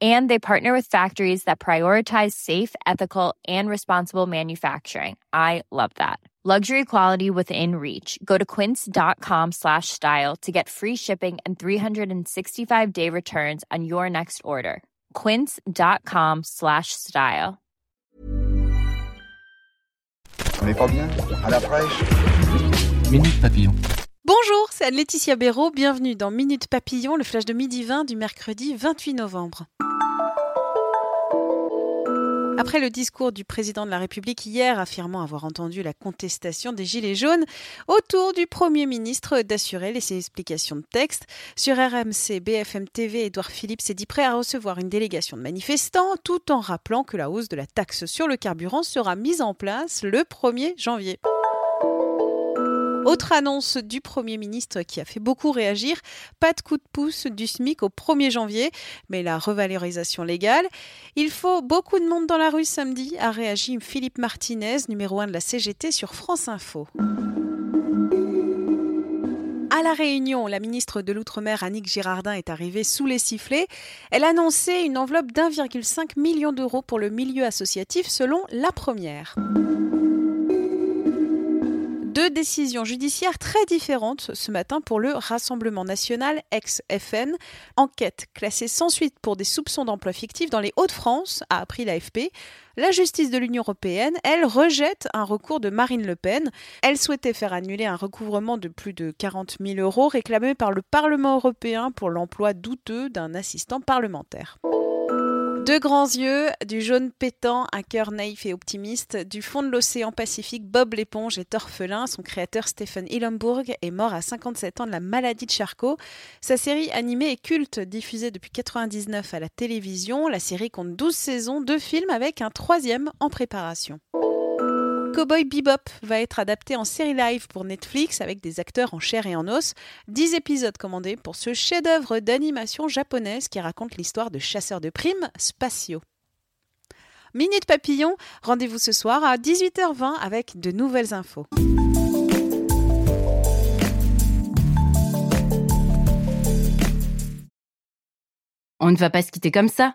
And they partner with factories that prioritize safe, ethical, and responsible manufacturing. I love that. Luxury quality within reach. Go to quince.com slash style to get free shipping and 365-day returns on your next order. quince.com slash style. On n'est pas bien À la fraîche Minute Papillon. Bonjour, c'est Anne-Laetitia Béraud. Bienvenue dans Minute Papillon, le flash de midi 20 du mercredi 28 novembre. Après le discours du président de la République hier affirmant avoir entendu la contestation des Gilets jaunes, autour du Premier ministre d'assurer les explications de texte. Sur RMC, BFM TV, Édouard Philippe s'est dit prêt à recevoir une délégation de manifestants tout en rappelant que la hausse de la taxe sur le carburant sera mise en place le 1er janvier. Autre annonce du Premier ministre qui a fait beaucoup réagir, pas de coup de pouce du SMIC au 1er janvier, mais la revalorisation légale. Il faut beaucoup de monde dans la rue samedi, a réagi Philippe Martinez, numéro 1 de la CGT sur France Info. À La Réunion, la ministre de l'Outre-mer, Annick Girardin, est arrivée sous les sifflets. Elle a annoncé une enveloppe d'1,5 million d'euros pour le milieu associatif selon la première deux décisions judiciaires très différentes ce matin pour le Rassemblement national ex-FN. Enquête classée sans suite pour des soupçons d'emploi fictif dans les Hauts-de-France, a appris l'AFP. La justice de l'Union européenne, elle, rejette un recours de Marine Le Pen. Elle souhaitait faire annuler un recouvrement de plus de 40 000 euros réclamé par le Parlement européen pour l'emploi douteux d'un assistant parlementaire. Deux grands yeux, du jaune pétant, un cœur naïf et optimiste. Du fond de l'océan Pacifique, Bob l'éponge est orphelin. Son créateur Stephen Hillenburg est mort à 57 ans de la maladie de Charcot. Sa série animée est culte, diffusée depuis 1999 à la télévision. La série compte 12 saisons, deux films avec un troisième en préparation. Cowboy Bebop va être adapté en série live pour Netflix avec des acteurs en chair et en os. 10 épisodes commandés pour ce chef-d'œuvre d'animation japonaise qui raconte l'histoire de chasseurs de primes spatiaux. Minute Papillon, rendez-vous ce soir à 18h20 avec de nouvelles infos. On ne va pas se quitter comme ça.